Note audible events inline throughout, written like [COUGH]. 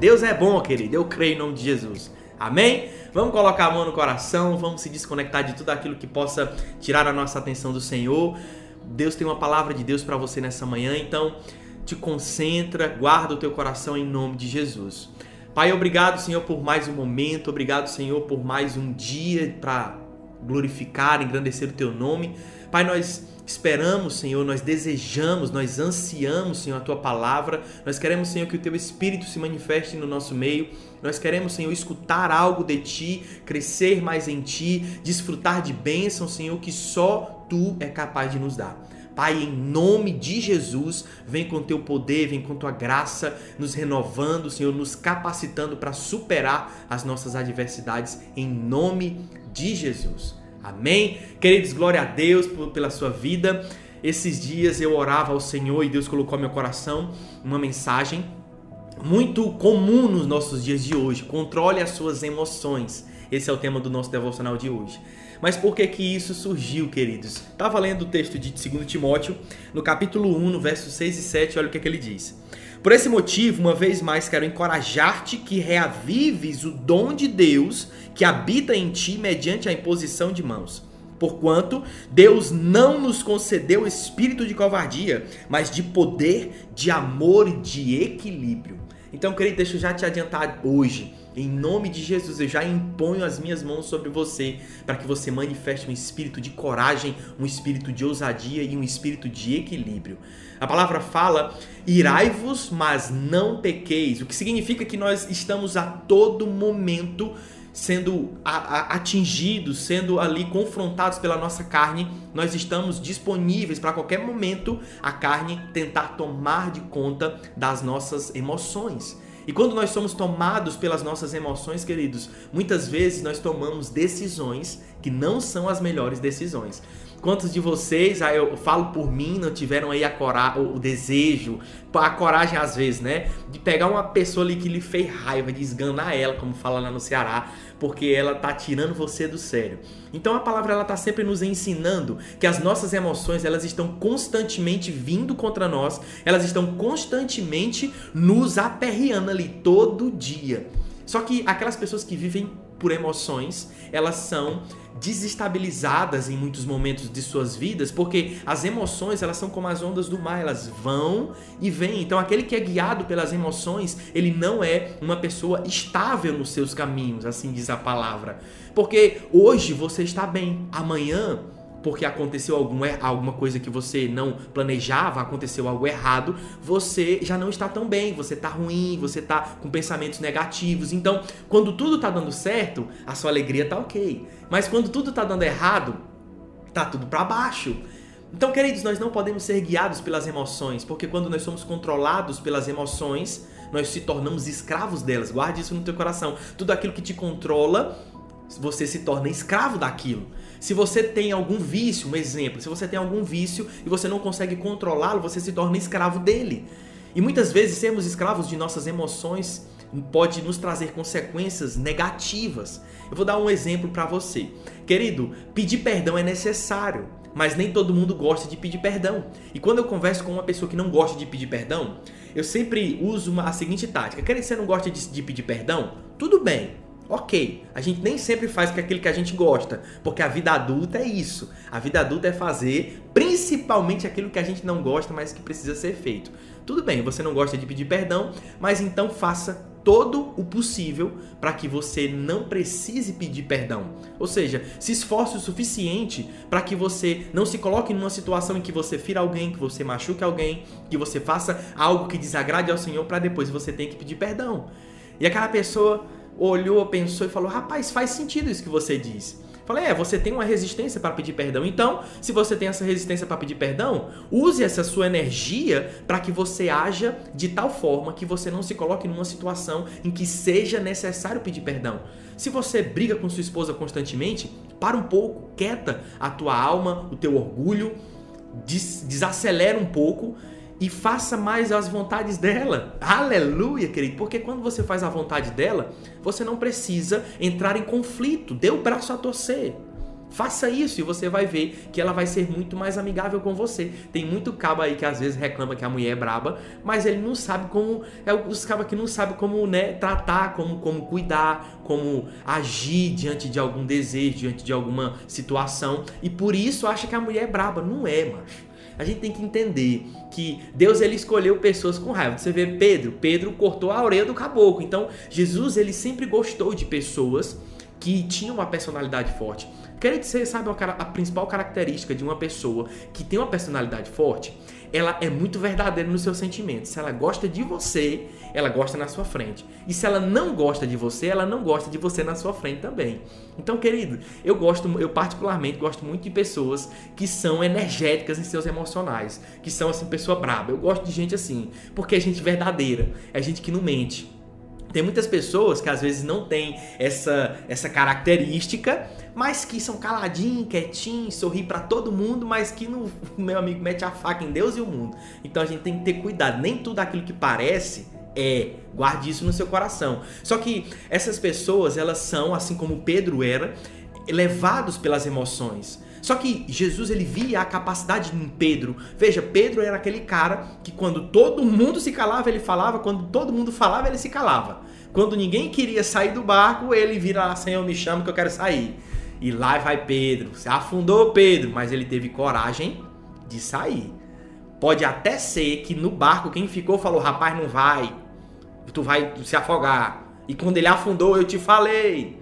Deus é bom, querido. Eu creio em nome de Jesus. Amém? Vamos colocar a mão no coração, vamos se desconectar de tudo aquilo que possa tirar a nossa atenção do Senhor. Deus tem uma palavra de Deus para você nessa manhã, então te concentra, guarda o teu coração em nome de Jesus. Pai, obrigado, Senhor, por mais um momento, obrigado, Senhor, por mais um dia para glorificar, engrandecer o teu nome. Pai, nós esperamos, Senhor, nós desejamos, nós ansiamos, Senhor, a tua palavra. Nós queremos, Senhor, que o teu espírito se manifeste no nosso meio. Nós queremos, Senhor, escutar algo de ti, crescer mais em ti, desfrutar de bênçãos, Senhor, que só tu é capaz de nos dar. Pai, em nome de Jesus, vem com teu poder, vem com tua graça, nos renovando, Senhor, nos capacitando para superar as nossas adversidades, em nome de Jesus. Amém? Queridos, glória a Deus pela sua vida. Esses dias eu orava ao Senhor e Deus colocou no meu coração uma mensagem muito comum nos nossos dias de hoje. Controle as suas emoções. Esse é o tema do nosso devocional de hoje. Mas por que que isso surgiu, queridos? Estava lendo o texto de 2 Timóteo, no capítulo 1, no versos 6 e 7, olha o que, é que ele diz. Por esse motivo, uma vez mais, quero encorajar-te que reavives o dom de Deus que habita em ti mediante a imposição de mãos. Porquanto Deus não nos concedeu espírito de covardia, mas de poder, de amor e de equilíbrio. Então, querido, deixa eu já te adiantar hoje. Em nome de Jesus, eu já imponho as minhas mãos sobre você para que você manifeste um espírito de coragem, um espírito de ousadia e um espírito de equilíbrio. A palavra fala: irai-vos, mas não pequeis, o que significa que nós estamos a todo momento sendo atingidos, sendo ali confrontados pela nossa carne, nós estamos disponíveis para qualquer momento a carne tentar tomar de conta das nossas emoções. E quando nós somos tomados pelas nossas emoções, queridos, muitas vezes nós tomamos decisões que não são as melhores decisões. Quantos de vocês, aí eu falo por mim, não tiveram aí a cora o desejo, a coragem às vezes, né? De pegar uma pessoa ali que lhe fez raiva, de esganar ela, como fala lá no Ceará, porque ela tá tirando você do sério. Então a palavra ela tá sempre nos ensinando que as nossas emoções, elas estão constantemente vindo contra nós, elas estão constantemente nos aperreando ali todo dia. Só que aquelas pessoas que vivem por emoções, elas são desestabilizadas em muitos momentos de suas vidas, porque as emoções, elas são como as ondas do mar, elas vão e vêm. Então, aquele que é guiado pelas emoções, ele não é uma pessoa estável nos seus caminhos, assim diz a palavra. Porque hoje você está bem, amanhã porque aconteceu algum, alguma coisa que você não planejava, aconteceu algo errado, você já não está tão bem, você está ruim, você está com pensamentos negativos. Então, quando tudo está dando certo, a sua alegria está ok. Mas quando tudo está dando errado, tá tudo para baixo. Então, queridos, nós não podemos ser guiados pelas emoções, porque quando nós somos controlados pelas emoções, nós se tornamos escravos delas. Guarde isso no teu coração. Tudo aquilo que te controla, você se torna escravo daquilo. Se você tem algum vício, um exemplo, se você tem algum vício e você não consegue controlá-lo, você se torna escravo dele. E muitas vezes sermos escravos de nossas emoções pode nos trazer consequências negativas. Eu vou dar um exemplo para você. Querido, pedir perdão é necessário, mas nem todo mundo gosta de pedir perdão. E quando eu converso com uma pessoa que não gosta de pedir perdão, eu sempre uso uma, a seguinte tática: querido, você não gosta de, de pedir perdão? Tudo bem. Ok, a gente nem sempre faz aquilo que a gente gosta, porque a vida adulta é isso. A vida adulta é fazer principalmente aquilo que a gente não gosta, mas que precisa ser feito. Tudo bem, você não gosta de pedir perdão, mas então faça todo o possível para que você não precise pedir perdão. Ou seja, se esforce o suficiente para que você não se coloque numa situação em que você fira alguém, que você machuque alguém, que você faça algo que desagrade ao Senhor para depois você ter que pedir perdão. E aquela pessoa olhou, pensou e falou: Rapaz, faz sentido isso que você diz. Falei, é, você tem uma resistência para pedir perdão. Então, se você tem essa resistência para pedir perdão, use essa sua energia para que você haja de tal forma que você não se coloque numa situação em que seja necessário pedir perdão. Se você briga com sua esposa constantemente, para um pouco, quieta a tua alma, o teu orgulho, des desacelera um pouco e faça mais as vontades dela. Aleluia, querido. Porque quando você faz a vontade dela, você não precisa entrar em conflito. Dê o braço a torcer. Faça isso e você vai ver que ela vai ser muito mais amigável com você. Tem muito cabo aí que às vezes reclama que a mulher é braba, mas ele não sabe como. É os cabos que não sabe como né, tratar, como, como cuidar, como agir diante de algum desejo, diante de alguma situação. E por isso acha que a mulher é braba. Não é, macho. A gente tem que entender que Deus ele escolheu pessoas com raiva. Você vê Pedro, Pedro cortou a orelha do caboclo. Então, Jesus ele sempre gostou de pessoas que tinham uma personalidade forte. Quer dizer, sabe a principal característica de uma pessoa que tem uma personalidade forte? Ela é muito verdadeira nos seus sentimentos. Se ela gosta de você, ela gosta na sua frente. E se ela não gosta de você, ela não gosta de você na sua frente também. Então, querido, eu gosto, eu particularmente gosto muito de pessoas que são energéticas em seus emocionais, que são assim pessoa braba. Eu gosto de gente assim, porque é gente verdadeira, é gente que não mente. Tem muitas pessoas que às vezes não têm essa, essa característica, mas que são caladinhos, quietinhos, sorri para todo mundo, mas que no [LAUGHS] meu amigo mete a faca em Deus e o mundo. Então a gente tem que ter cuidado, nem tudo aquilo que parece é, guarde isso no seu coração. Só que essas pessoas, elas são, assim como Pedro era, levados pelas emoções. Só que Jesus ele via a capacidade em Pedro. Veja, Pedro era aquele cara que quando todo mundo se calava, ele falava, quando todo mundo falava, ele se calava. Quando ninguém queria sair do barco, ele vira lá, Senhor, me chama que eu quero sair. E lá vai Pedro. Se afundou Pedro, mas ele teve coragem de sair. Pode até ser que no barco quem ficou falou: rapaz, não vai, tu vai se afogar. E quando ele afundou, eu te falei.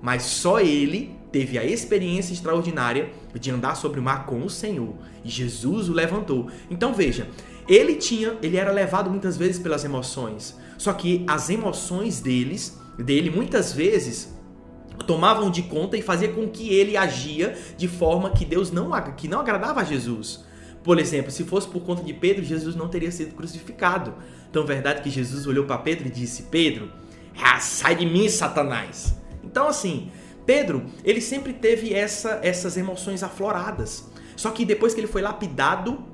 Mas só ele teve a experiência extraordinária de andar sobre o mar com o Senhor. E Jesus o levantou. Então veja, ele tinha, ele era levado muitas vezes pelas emoções. Só que as emoções deles, dele muitas vezes tomavam de conta e fazia com que ele agia de forma que Deus não que não agradava a Jesus. Por exemplo, se fosse por conta de Pedro, Jesus não teria sido crucificado. Então, verdade que Jesus olhou para Pedro e disse: Pedro, ah, sai de mim, Satanás. Então, assim, Pedro, ele sempre teve essa, essas emoções afloradas. Só que depois que ele foi lapidado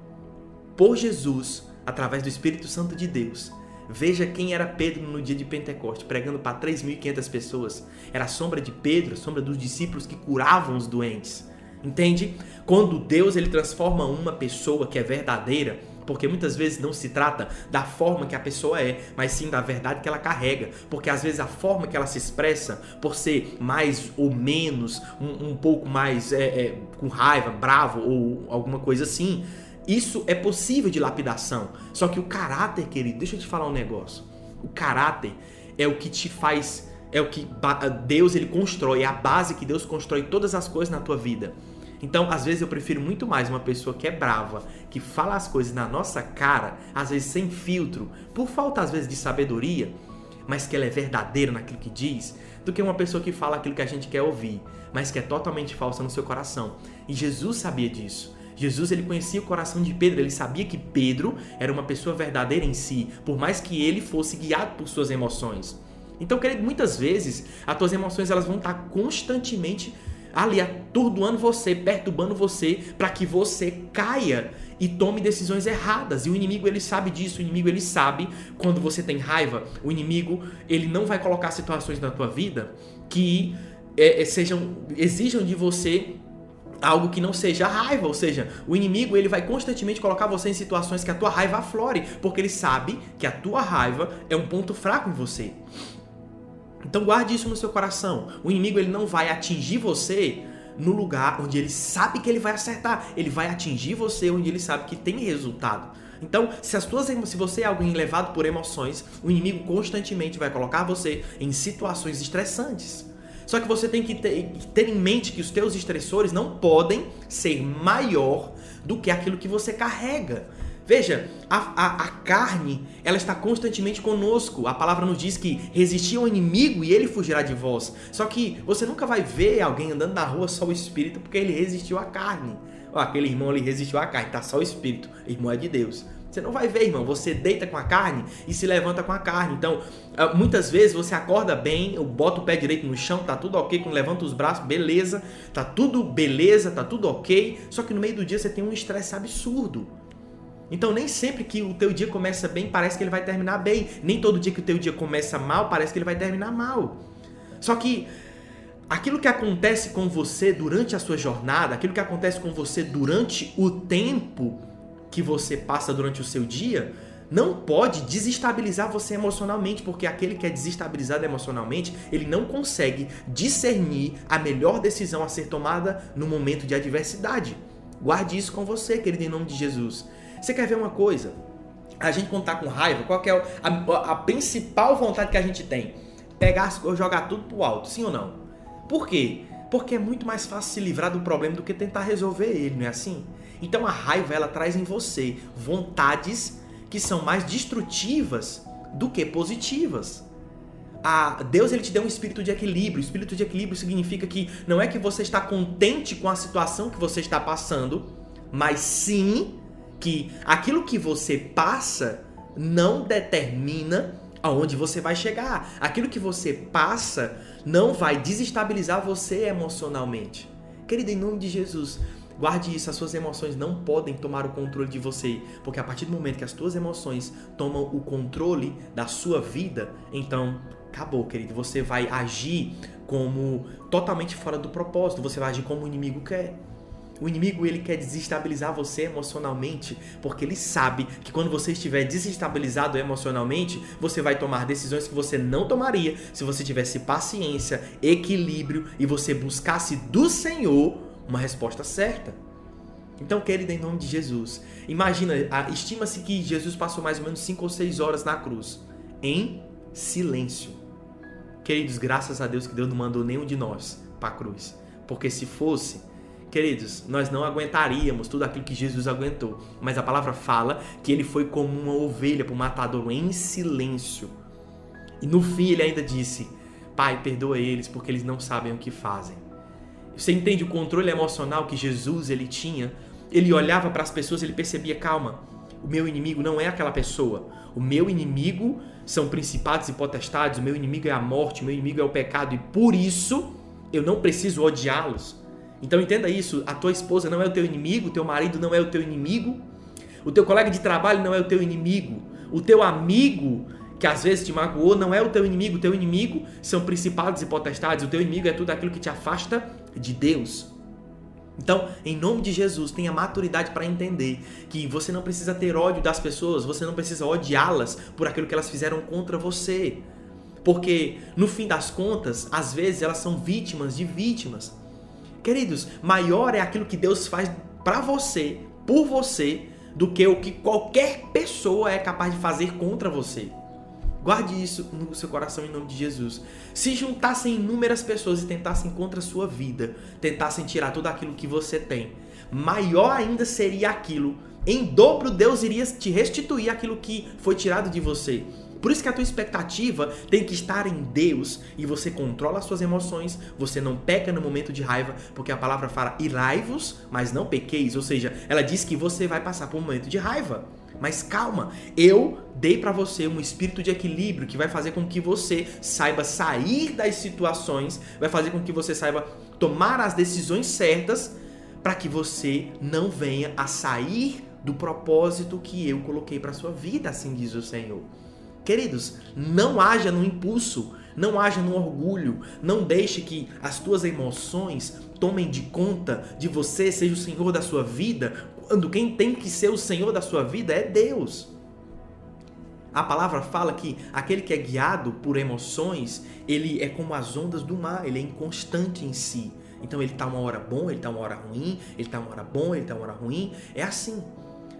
por Jesus, através do Espírito Santo de Deus, veja quem era Pedro no dia de Pentecoste, pregando para 3.500 pessoas. Era a sombra de Pedro, a sombra dos discípulos que curavam os doentes. Entende? Quando Deus ele transforma uma pessoa que é verdadeira, porque muitas vezes não se trata da forma que a pessoa é, mas sim da verdade que ela carrega. Porque às vezes a forma que ela se expressa, por ser mais ou menos, um, um pouco mais é, é, com raiva, bravo ou alguma coisa assim, isso é possível de lapidação. Só que o caráter, querido, deixa eu te falar um negócio. O caráter é o que te faz, é o que Deus ele constrói, é a base que Deus constrói todas as coisas na tua vida. Então, às vezes eu prefiro muito mais uma pessoa que é brava, que fala as coisas na nossa cara, às vezes sem filtro, por falta às vezes de sabedoria, mas que ela é verdadeira naquilo que diz, do que uma pessoa que fala aquilo que a gente quer ouvir, mas que é totalmente falsa no seu coração. E Jesus sabia disso. Jesus ele conhecia o coração de Pedro, ele sabia que Pedro era uma pessoa verdadeira em si, por mais que ele fosse guiado por suas emoções. Então, querido, muitas vezes as tuas emoções elas vão estar constantemente ali atordoando você, perturbando você, para que você caia e tome decisões erradas. E o inimigo ele sabe disso, o inimigo ele sabe quando você tem raiva, o inimigo ele não vai colocar situações na tua vida que é, é sejam exijam de você algo que não seja raiva, ou seja, o inimigo ele vai constantemente colocar você em situações que a tua raiva aflore, porque ele sabe que a tua raiva é um ponto fraco em você. Então guarde isso no seu coração. O inimigo ele não vai atingir você no lugar onde ele sabe que ele vai acertar. Ele vai atingir você onde ele sabe que tem resultado. Então, se as tuas se você é alguém levado por emoções, o inimigo constantemente vai colocar você em situações estressantes. Só que você tem que ter, em mente que os teus estressores não podem ser maior do que aquilo que você carrega. Veja, a, a, a, carne, ela está constantemente conosco. A palavra nos diz que resistir ao inimigo e ele fugirá de vós. Só que você nunca vai ver alguém andando na rua só o espírito porque ele resistiu à carne. Ó, aquele irmão ali resistiu à carne, tá só o espírito. Irmão é de Deus. Você não vai ver, irmão. Você deita com a carne e se levanta com a carne. Então, ah, muitas vezes você acorda bem, bota o pé direito no chão, tá tudo ok, quando levanta os braços, beleza, tá tudo beleza, tá tudo ok. Só que no meio do dia você tem um estresse absurdo. Então nem sempre que o teu dia começa bem, parece que ele vai terminar bem. Nem todo dia que o teu dia começa mal, parece que ele vai terminar mal. Só que aquilo que acontece com você durante a sua jornada, aquilo que acontece com você durante o tempo que você passa durante o seu dia, não pode desestabilizar você emocionalmente, porque aquele que é desestabilizado emocionalmente, ele não consegue discernir a melhor decisão a ser tomada no momento de adversidade. Guarde isso com você, querido, em nome de Jesus. Você quer ver uma coisa? A gente quando tá com raiva, qual é a, a principal vontade que a gente tem? Pegar as coisas, jogar tudo pro alto, sim ou não? Por quê? Porque é muito mais fácil se livrar do problema do que tentar resolver ele, não é assim? Então a raiva ela traz em você vontades que são mais destrutivas do que positivas. A Deus ele te deu um espírito de equilíbrio. Espírito de equilíbrio significa que não é que você está contente com a situação que você está passando, mas sim que aquilo que você passa não determina aonde você vai chegar. Aquilo que você passa não vai desestabilizar você emocionalmente. Querido, em nome de Jesus, Guarde isso, as suas emoções não podem tomar o controle de você, porque a partir do momento que as suas emoções tomam o controle da sua vida, então acabou, querido. Você vai agir como totalmente fora do propósito, você vai agir como o inimigo quer. O inimigo ele quer desestabilizar você emocionalmente, porque ele sabe que quando você estiver desestabilizado emocionalmente, você vai tomar decisões que você não tomaria se você tivesse paciência, equilíbrio e você buscasse do Senhor uma resposta certa. Então, querido, em nome de Jesus, imagina, estima-se que Jesus passou mais ou menos 5 ou 6 horas na cruz, em silêncio. Queridos, graças a Deus que Deus não mandou nenhum de nós para a cruz. Porque se fosse, queridos, nós não aguentaríamos tudo aquilo que Jesus aguentou. Mas a palavra fala que ele foi como uma ovelha para o matador em silêncio. E no fim ele ainda disse: Pai, perdoa eles porque eles não sabem o que fazem. Você entende o controle emocional que Jesus ele tinha? Ele olhava para as pessoas, ele percebia, calma, o meu inimigo não é aquela pessoa. O meu inimigo são principados e potestades, o meu inimigo é a morte, o meu inimigo é o pecado e por isso eu não preciso odiá-los. Então entenda isso, a tua esposa não é o teu inimigo, o teu marido não é o teu inimigo, o teu colega de trabalho não é o teu inimigo, o teu amigo que às vezes te magoou não é o teu inimigo, o teu inimigo são principados e potestades, o teu inimigo é tudo aquilo que te afasta de Deus. Então, em nome de Jesus, tenha maturidade para entender que você não precisa ter ódio das pessoas, você não precisa odiá-las por aquilo que elas fizeram contra você. Porque, no fim das contas, às vezes elas são vítimas de vítimas. Queridos, maior é aquilo que Deus faz para você, por você, do que o que qualquer pessoa é capaz de fazer contra você. Guarde isso no seu coração em nome de Jesus. Se juntassem inúmeras pessoas e tentassem contra a sua vida, tentassem tirar tudo aquilo que você tem, maior ainda seria aquilo. Em dobro, Deus iria te restituir aquilo que foi tirado de você. Por isso que a tua expectativa tem que estar em Deus e você controla as suas emoções, você não peca no momento de raiva, porque a palavra fala irai-vos, mas não pequeis, ou seja, ela diz que você vai passar por um momento de raiva. Mas calma, eu dei para você um espírito de equilíbrio que vai fazer com que você saiba sair das situações, vai fazer com que você saiba tomar as decisões certas para que você não venha a sair do propósito que eu coloquei para sua vida, assim diz o Senhor. Queridos, não haja no impulso, não haja no orgulho, não deixe que as tuas emoções tomem de conta de você, seja o Senhor da sua vida, quando quem tem que ser o Senhor da sua vida é Deus. A palavra fala que aquele que é guiado por emoções, ele é como as ondas do mar, ele é inconstante em si. Então ele está uma hora bom, ele está uma hora ruim, ele está uma hora bom, ele está uma hora ruim. É assim.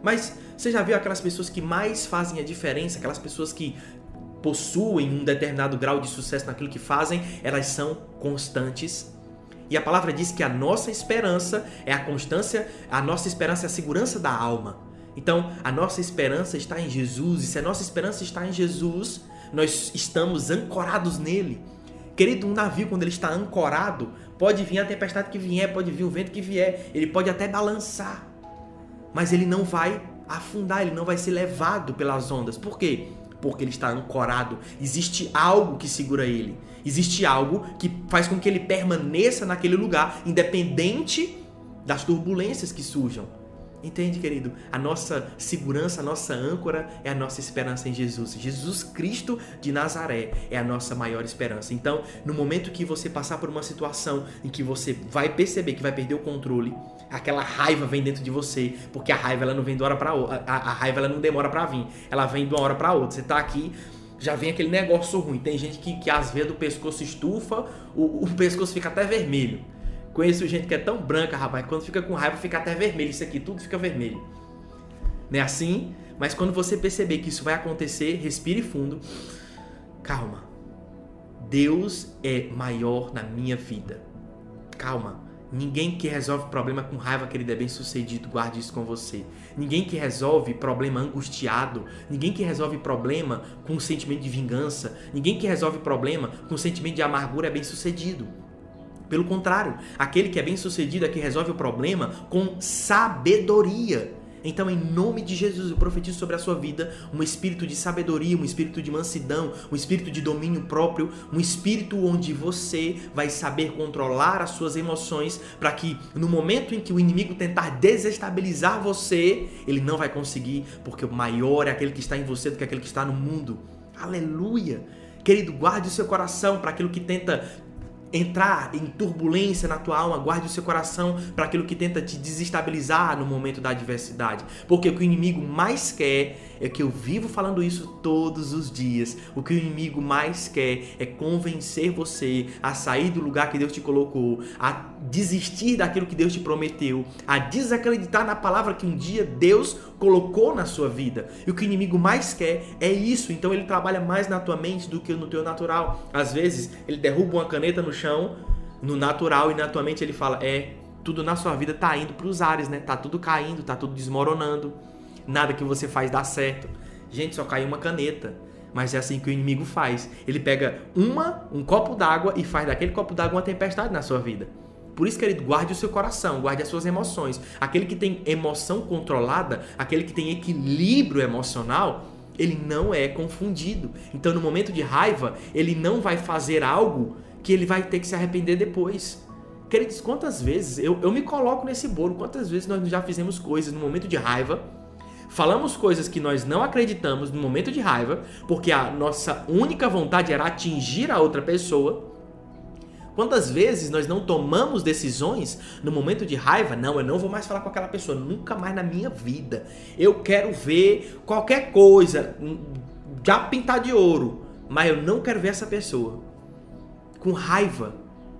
Mas você já viu aquelas pessoas que mais fazem a diferença, aquelas pessoas que possuem um determinado grau de sucesso naquilo que fazem, elas são constantes e a palavra diz que a nossa esperança é a constância, a nossa esperança é a segurança da alma. Então, a nossa esperança está em Jesus, e se a nossa esperança está em Jesus, nós estamos ancorados nele. Querido, um navio, quando ele está ancorado, pode vir a tempestade que vier, pode vir o vento que vier, ele pode até balançar, mas ele não vai afundar, ele não vai ser levado pelas ondas. Por quê? Porque ele está ancorado. Existe algo que segura ele. Existe algo que faz com que ele permaneça naquele lugar, independente das turbulências que surjam. Entende, querido? A nossa segurança, a nossa âncora é a nossa esperança em Jesus. Jesus Cristo de Nazaré é a nossa maior esperança. Então, no momento que você passar por uma situação em que você vai perceber que vai perder o controle, aquela raiva vem dentro de você, porque a raiva ela não vem de hora para outra, a, raiva ela não demora para vir, ela vem de uma hora para outra. Você tá aqui, já vem aquele negócio ruim. Tem gente que, que às vezes o pescoço estufa, o, o pescoço fica até vermelho. Conheço gente que é tão branca, rapaz, quando fica com raiva fica até vermelho. Isso aqui tudo fica vermelho. Não é assim? Mas quando você perceber que isso vai acontecer, respire fundo. Calma. Deus é maior na minha vida. Calma. Ninguém que resolve problema com raiva, querido, é bem sucedido. Guarde isso com você. Ninguém que resolve problema angustiado. Ninguém que resolve problema com sentimento de vingança. Ninguém que resolve problema com sentimento de amargura é bem sucedido. Pelo contrário, aquele que é bem sucedido é que resolve o problema com sabedoria. Então, em nome de Jesus, eu profetizo sobre a sua vida um espírito de sabedoria, um espírito de mansidão, um espírito de domínio próprio, um espírito onde você vai saber controlar as suas emoções para que no momento em que o inimigo tentar desestabilizar você, ele não vai conseguir, porque o maior é aquele que está em você do que aquele que está no mundo. Aleluia! Querido, guarde o seu coração para aquilo que tenta entrar em turbulência na tua alma, guarde o seu coração para aquilo que tenta te desestabilizar no momento da adversidade. Porque o que o inimigo mais quer é que eu vivo falando isso todos os dias. O que o inimigo mais quer é convencer você a sair do lugar que Deus te colocou, a desistir daquilo que Deus te prometeu, a desacreditar na palavra que um dia Deus colocou na sua vida. E o que o inimigo mais quer é isso. Então ele trabalha mais na tua mente do que no teu natural. Às vezes ele derruba uma caneta no chão, no natural, e na tua mente ele fala: É, tudo na sua vida tá indo para os ares, né? Tá tudo caindo, tá tudo desmoronando. Nada que você faz dá certo. Gente, só caiu uma caneta. Mas é assim que o inimigo faz. Ele pega uma, um copo d'água e faz daquele copo d'água uma tempestade na sua vida. Por isso, querido, guarde o seu coração, guarde as suas emoções. Aquele que tem emoção controlada, aquele que tem equilíbrio emocional, ele não é confundido. Então, no momento de raiva, ele não vai fazer algo que ele vai ter que se arrepender depois. Queridos, quantas vezes eu, eu me coloco nesse bolo, quantas vezes nós já fizemos coisas no momento de raiva, falamos coisas que nós não acreditamos no momento de raiva, porque a nossa única vontade era atingir a outra pessoa Quantas vezes nós não tomamos decisões no momento de raiva? Não, eu não vou mais falar com aquela pessoa, nunca mais na minha vida. Eu quero ver qualquer coisa, já pintar de ouro, mas eu não quero ver essa pessoa. Com raiva.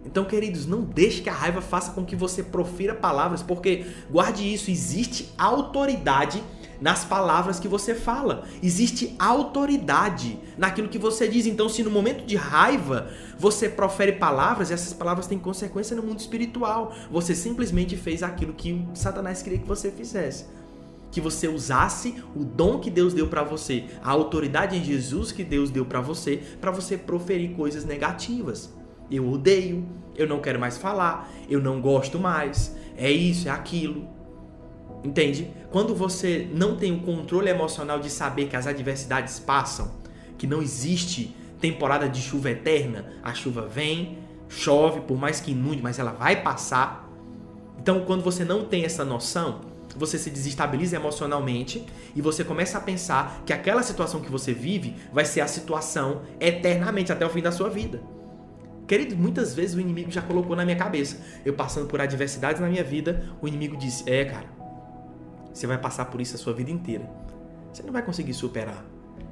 Então, queridos, não deixe que a raiva faça com que você profira palavras, porque guarde isso, existe autoridade nas palavras que você fala. Existe autoridade naquilo que você diz. Então, se no momento de raiva você profere palavras, essas palavras têm consequência no mundo espiritual. Você simplesmente fez aquilo que Satanás queria que você fizesse. Que você usasse o dom que Deus deu para você, a autoridade em Jesus que Deus deu para você, para você proferir coisas negativas. Eu odeio, eu não quero mais falar, eu não gosto mais, é isso, é aquilo. Entende? Quando você não tem o controle emocional de saber que as adversidades passam, que não existe temporada de chuva eterna, a chuva vem, chove, por mais que inunde, mas ela vai passar. Então, quando você não tem essa noção, você se desestabiliza emocionalmente e você começa a pensar que aquela situação que você vive vai ser a situação eternamente até o fim da sua vida. Querido, muitas vezes o inimigo já colocou na minha cabeça. Eu passando por adversidades na minha vida, o inimigo disse: É, cara, você vai passar por isso a sua vida inteira. Você não vai conseguir superar.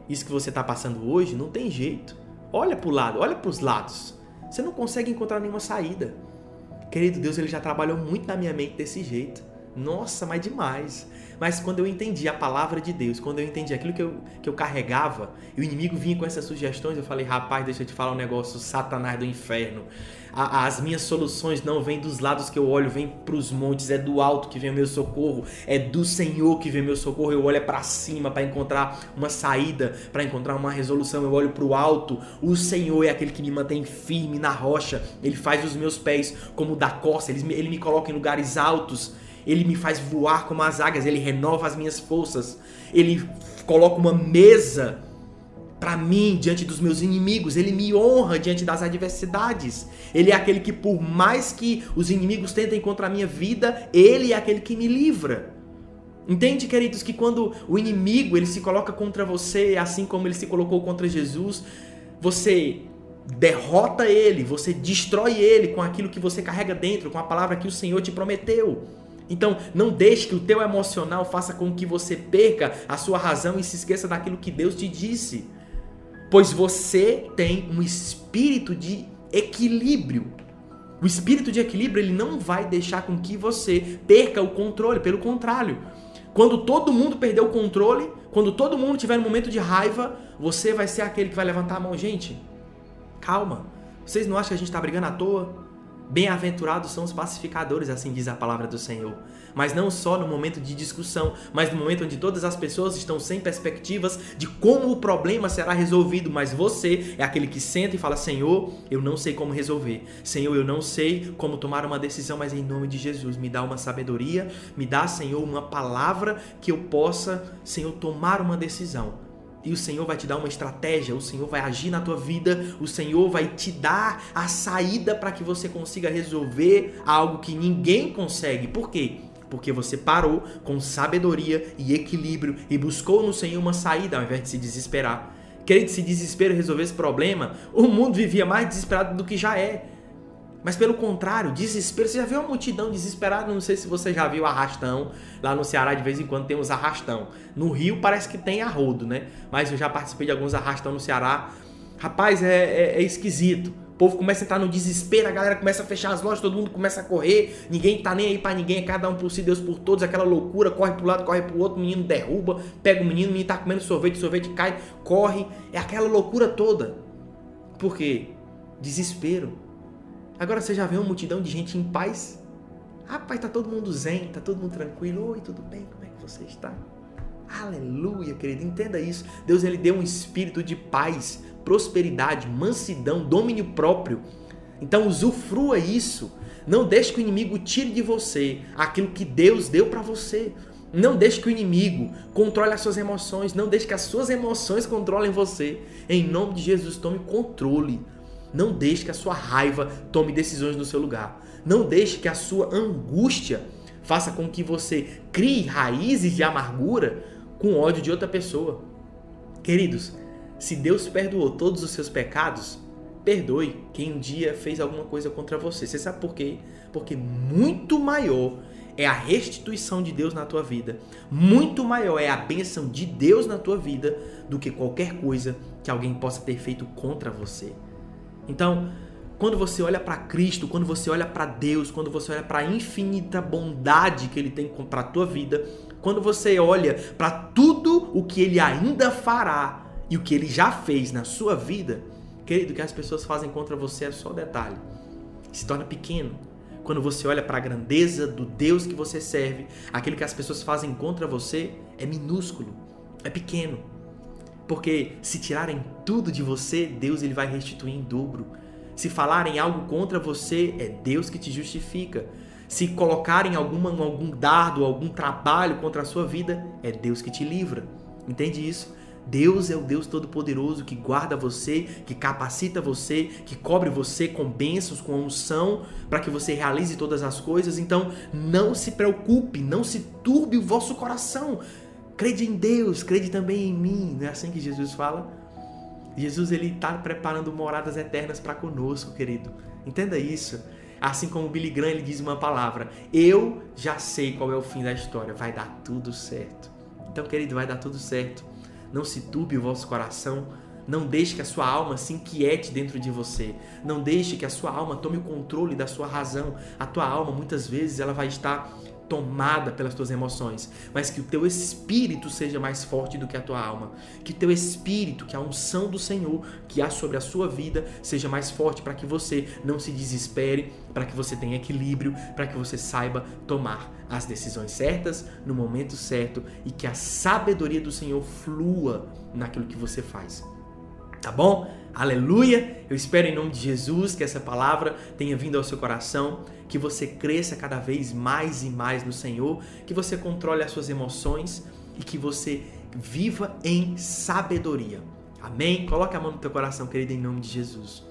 Isso que você está passando hoje não tem jeito. Olha para o lado, olha para os lados. Você não consegue encontrar nenhuma saída. Querido Deus, ele já trabalhou muito na minha mente desse jeito. Nossa, mas demais. Mas quando eu entendi a palavra de Deus, quando eu entendi aquilo que eu, que eu carregava, e o inimigo vinha com essas sugestões, eu falei, rapaz, deixa eu te falar um negócio, Satanás do inferno. A, as minhas soluções não vêm dos lados que eu olho, vêm para os montes, é do alto que vem o meu socorro, é do Senhor que vem o meu socorro. Eu olho é para cima para encontrar uma saída, para encontrar uma resolução. Eu olho para o alto, o Senhor é aquele que me mantém firme na rocha, ele faz os meus pés como da costa, ele, ele me coloca em lugares altos ele me faz voar como as águias, ele renova as minhas forças, ele coloca uma mesa para mim diante dos meus inimigos, ele me honra diante das adversidades. Ele é aquele que, por mais que os inimigos tentem contra a minha vida, ele é aquele que me livra. Entende, queridos, que quando o inimigo ele se coloca contra você, assim como ele se colocou contra Jesus, você derrota ele, você destrói ele com aquilo que você carrega dentro, com a palavra que o Senhor te prometeu. Então, não deixe que o teu emocional faça com que você perca a sua razão e se esqueça daquilo que Deus te disse. Pois você tem um espírito de equilíbrio. O espírito de equilíbrio, ele não vai deixar com que você perca o controle, pelo contrário. Quando todo mundo perder o controle, quando todo mundo tiver um momento de raiva, você vai ser aquele que vai levantar a mão, gente. Calma. Vocês não acham que a gente está brigando à toa? Bem-aventurados são os pacificadores, assim diz a palavra do Senhor. Mas não só no momento de discussão, mas no momento onde todas as pessoas estão sem perspectivas de como o problema será resolvido, mas você é aquele que senta e fala: Senhor, eu não sei como resolver. Senhor, eu não sei como tomar uma decisão, mas em nome de Jesus, me dá uma sabedoria, me dá, Senhor, uma palavra que eu possa, Senhor, tomar uma decisão e o Senhor vai te dar uma estratégia, o Senhor vai agir na tua vida, o Senhor vai te dar a saída para que você consiga resolver algo que ninguém consegue. Por quê? Porque você parou com sabedoria e equilíbrio e buscou no Senhor uma saída ao invés de se desesperar. Querendo se desespero resolver esse problema, o mundo vivia mais desesperado do que já é. Mas pelo contrário, desespero. Você já viu uma multidão desesperada? Não sei se você já viu arrastão. Lá no Ceará, de vez em quando, tem uns arrastão. No Rio parece que tem arrodo, né? Mas eu já participei de alguns arrastão no Ceará. Rapaz, é, é, é esquisito. O povo começa a entrar no desespero, a galera começa a fechar as lojas, todo mundo começa a correr, ninguém tá nem aí pra ninguém, é cada um por si, Deus por todos, aquela loucura, corre pro lado, corre pro outro, o menino derruba, pega o menino, o menino tá comendo sorvete, sorvete cai, corre, é aquela loucura toda. Por quê? Desespero. Agora você já vê uma multidão de gente em paz? Rapaz, tá todo mundo zen, tá todo mundo tranquilo. Oi, tudo bem? Como é que você está? Aleluia, querido. Entenda isso. Deus ele deu um espírito de paz, prosperidade, mansidão, domínio próprio. Então usufrua isso. Não deixe que o inimigo tire de você aquilo que Deus deu para você. Não deixe que o inimigo controle as suas emoções. Não deixe que as suas emoções controlem você. Em nome de Jesus, tome controle. Não deixe que a sua raiva tome decisões no seu lugar. Não deixe que a sua angústia faça com que você crie raízes de amargura com ódio de outra pessoa. Queridos, se Deus perdoou todos os seus pecados, perdoe quem um dia fez alguma coisa contra você. Você sabe por quê? Porque muito maior é a restituição de Deus na tua vida. Muito maior é a bênção de Deus na tua vida do que qualquer coisa que alguém possa ter feito contra você. Então, quando você olha para Cristo, quando você olha para Deus, quando você olha para a infinita bondade que Ele tem para a tua vida, quando você olha para tudo o que Ele ainda fará e o que Ele já fez na sua vida, querido, o que as pessoas fazem contra você é só detalhe. Se torna pequeno. Quando você olha para a grandeza do Deus que você serve, aquilo que as pessoas fazem contra você é minúsculo, é pequeno. Porque se tirarem tudo de você, Deus ele vai restituir em dobro. Se falarem algo contra você, é Deus que te justifica. Se colocarem alguma, algum dardo, algum trabalho contra a sua vida, é Deus que te livra. Entende isso? Deus é o Deus Todo-Poderoso que guarda você, que capacita você, que cobre você com bênçãos, com unção, para que você realize todas as coisas. Então, não se preocupe, não se turbe o vosso coração. Crede em Deus, crede também em mim. Não é assim que Jesus fala? Jesus ele está preparando moradas eternas para conosco, querido. Entenda isso. Assim como Billy Graham ele diz uma palavra: Eu já sei qual é o fim da história. Vai dar tudo certo. Então, querido, vai dar tudo certo. Não se turbe o vosso coração. Não deixe que a sua alma se inquiete dentro de você. Não deixe que a sua alma tome o controle da sua razão. A tua alma, muitas vezes, ela vai estar tomada pelas tuas emoções, mas que o teu espírito seja mais forte do que a tua alma. Que o teu espírito, que a unção do Senhor que há sobre a sua vida, seja mais forte para que você não se desespere, para que você tenha equilíbrio, para que você saiba tomar as decisões certas no momento certo e que a sabedoria do Senhor flua naquilo que você faz. Tá bom? Aleluia! Eu espero em nome de Jesus que essa palavra tenha vindo ao seu coração, que você cresça cada vez mais e mais no Senhor, que você controle as suas emoções e que você viva em sabedoria. Amém? Coloque a mão no teu coração, querido, em nome de Jesus.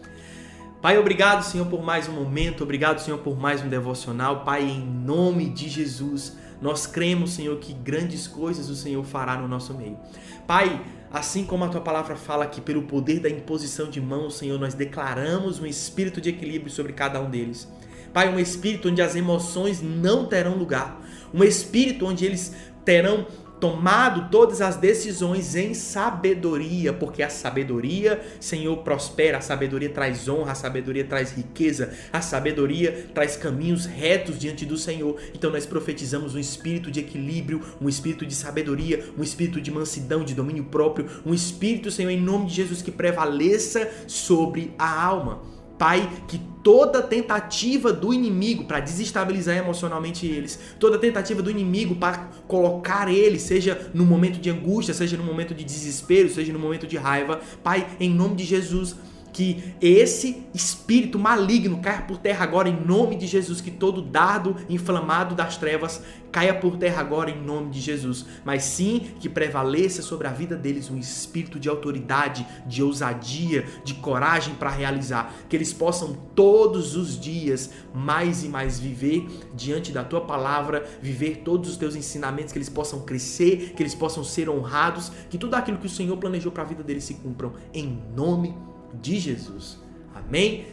Pai, obrigado, Senhor, por mais um momento, obrigado, Senhor, por mais um devocional. Pai, em nome de Jesus, nós cremos, Senhor, que grandes coisas o Senhor fará no nosso meio. Pai, Assim como a tua palavra fala que pelo poder da imposição de mãos, Senhor, nós declaramos um espírito de equilíbrio sobre cada um deles. Pai, um espírito onde as emoções não terão lugar, um espírito onde eles terão tomado todas as decisões em sabedoria, porque a sabedoria, Senhor, prospera, a sabedoria traz honra, a sabedoria traz riqueza, a sabedoria traz caminhos retos diante do Senhor. Então nós profetizamos um espírito de equilíbrio, um espírito de sabedoria, um espírito de mansidão, de domínio próprio, um espírito, Senhor, em nome de Jesus que prevaleça sobre a alma. Pai, que toda tentativa do inimigo para desestabilizar emocionalmente eles, toda tentativa do inimigo para colocar eles, seja no momento de angústia, seja no momento de desespero, seja no momento de raiva, Pai, em nome de Jesus, que esse espírito maligno caia por terra agora em nome de Jesus, que todo dardo inflamado das trevas caia por terra agora em nome de Jesus, mas sim que prevaleça sobre a vida deles um espírito de autoridade, de ousadia, de coragem para realizar, que eles possam todos os dias mais e mais viver diante da tua palavra, viver todos os teus ensinamentos, que eles possam crescer, que eles possam ser honrados, que tudo aquilo que o Senhor planejou para a vida deles se cumpram. Em nome de de Jesus. Amém?